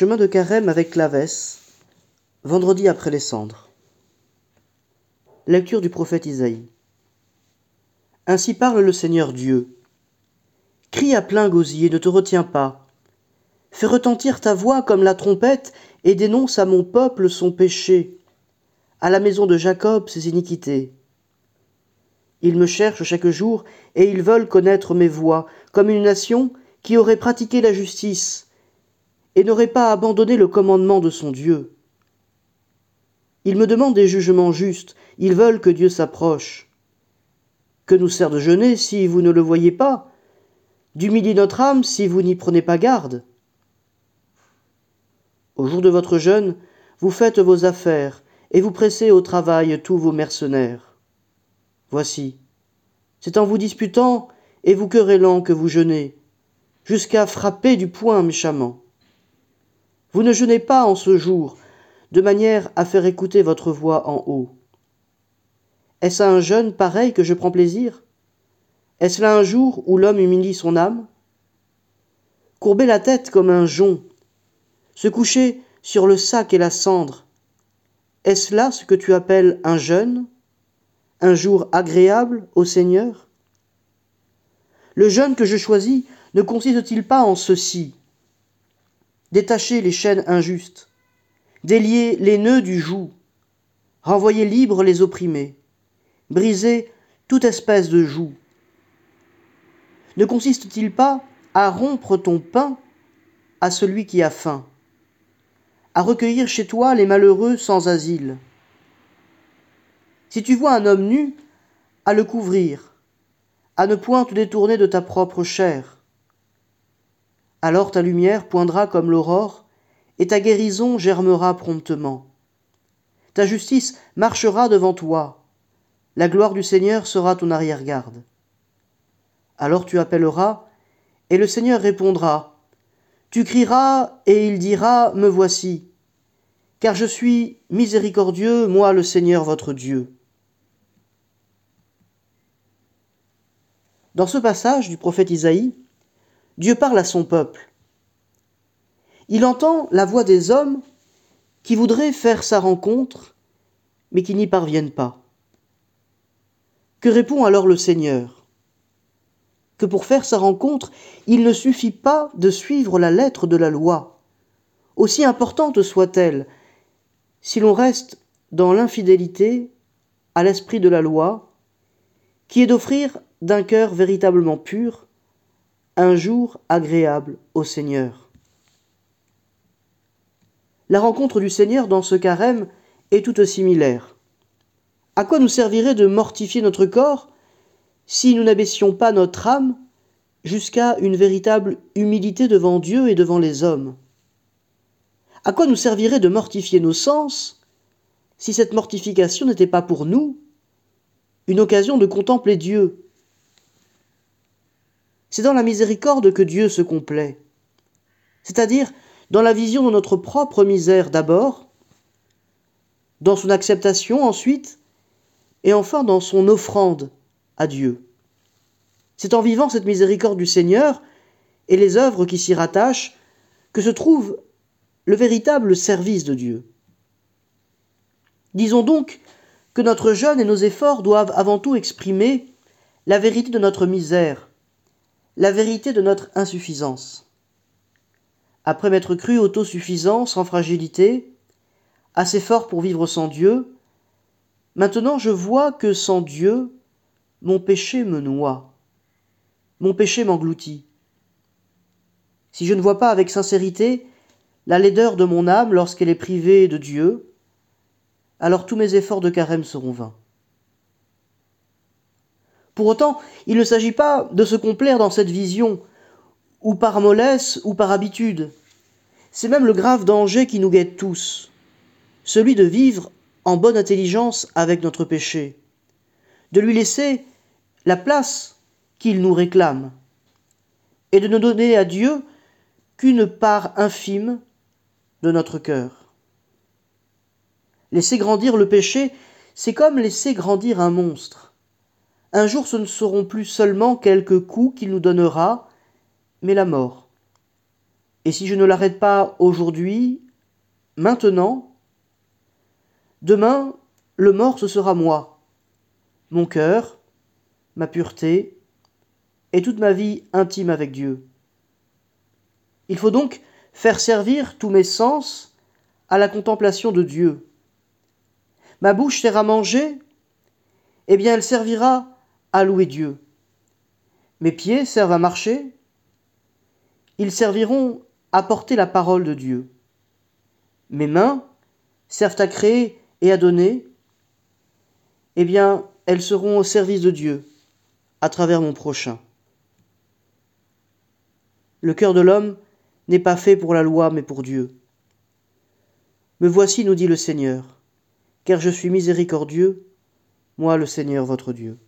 Chemin de Carême avec Clavès, vendredi après les cendres. Lecture du prophète Isaïe. Ainsi parle le Seigneur Dieu. Crie à plein gosier, ne te retiens pas. Fais retentir ta voix comme la trompette et dénonce à mon peuple son péché, à la maison de Jacob ses iniquités. Ils me cherchent chaque jour et ils veulent connaître mes voies, comme une nation qui aurait pratiqué la justice et n'aurait pas abandonné le commandement de son Dieu. Ils me demandent des jugements justes, ils veulent que Dieu s'approche. Que nous sert de jeûner si vous ne le voyez pas? D'humilier notre âme si vous n'y prenez pas garde? Au jour de votre jeûne, vous faites vos affaires, et vous pressez au travail tous vos mercenaires. Voici, c'est en vous disputant et vous querellant que vous jeûnez, jusqu'à frapper du poing méchamment. Vous ne jeûnez pas en ce jour, de manière à faire écouter votre voix en haut. Est-ce à un jeûne pareil que je prends plaisir? Est-ce là un jour où l'homme humilie son âme? Courber la tête comme un jonc, se coucher sur le sac et la cendre, est-ce là ce que tu appelles un jeûne? Un jour agréable au Seigneur? Le jeûne que je choisis ne consiste-t-il pas en ceci? Détacher les chaînes injustes, délier les nœuds du joug, renvoyer libres les opprimés, briser toute espèce de joug. Ne consiste-t-il pas à rompre ton pain à celui qui a faim, à recueillir chez toi les malheureux sans asile? Si tu vois un homme nu, à le couvrir, à ne point te détourner de ta propre chair, alors ta lumière poindra comme l'aurore, et ta guérison germera promptement. Ta justice marchera devant toi, la gloire du Seigneur sera ton arrière-garde. Alors tu appelleras, et le Seigneur répondra. Tu crieras, et il dira, Me voici, car je suis miséricordieux, moi le Seigneur votre Dieu. Dans ce passage du prophète Isaïe, Dieu parle à son peuple. Il entend la voix des hommes qui voudraient faire sa rencontre, mais qui n'y parviennent pas. Que répond alors le Seigneur? Que pour faire sa rencontre, il ne suffit pas de suivre la lettre de la loi, aussi importante soit-elle, si l'on reste dans l'infidélité à l'esprit de la loi, qui est d'offrir d'un cœur véritablement pur un jour agréable au Seigneur. La rencontre du Seigneur dans ce carême est toute similaire. À quoi nous servirait de mortifier notre corps si nous n'abaissions pas notre âme jusqu'à une véritable humilité devant Dieu et devant les hommes? À quoi nous servirait de mortifier nos sens si cette mortification n'était pas pour nous une occasion de contempler Dieu c'est dans la miséricorde que Dieu se complaît, c'est-à-dire dans la vision de notre propre misère d'abord, dans son acceptation ensuite, et enfin dans son offrande à Dieu. C'est en vivant cette miséricorde du Seigneur et les œuvres qui s'y rattachent que se trouve le véritable service de Dieu. Disons donc que notre jeûne et nos efforts doivent avant tout exprimer la vérité de notre misère, la vérité de notre insuffisance. Après m'être cru autosuffisant, sans fragilité, assez fort pour vivre sans Dieu, maintenant je vois que sans Dieu, mon péché me noie, mon péché m'engloutit. Si je ne vois pas avec sincérité la laideur de mon âme lorsqu'elle est privée de Dieu, alors tous mes efforts de carême seront vains. Pour autant, il ne s'agit pas de se complaire dans cette vision, ou par mollesse, ou par habitude. C'est même le grave danger qui nous guette tous, celui de vivre en bonne intelligence avec notre péché, de lui laisser la place qu'il nous réclame, et de ne donner à Dieu qu'une part infime de notre cœur. Laisser grandir le péché, c'est comme laisser grandir un monstre. Un jour ce ne seront plus seulement quelques coups qu'il nous donnera, mais la mort. Et si je ne l'arrête pas aujourd'hui, maintenant, demain, le mort, ce sera moi, mon cœur, ma pureté, et toute ma vie intime avec Dieu. Il faut donc faire servir tous mes sens à la contemplation de Dieu. Ma bouche sert à manger, eh bien elle servira à louer Dieu. Mes pieds servent à marcher, ils serviront à porter la parole de Dieu. Mes mains servent à créer et à donner, eh bien elles seront au service de Dieu à travers mon prochain. Le cœur de l'homme n'est pas fait pour la loi, mais pour Dieu. Me voici, nous dit le Seigneur, car je suis miséricordieux, moi le Seigneur votre Dieu.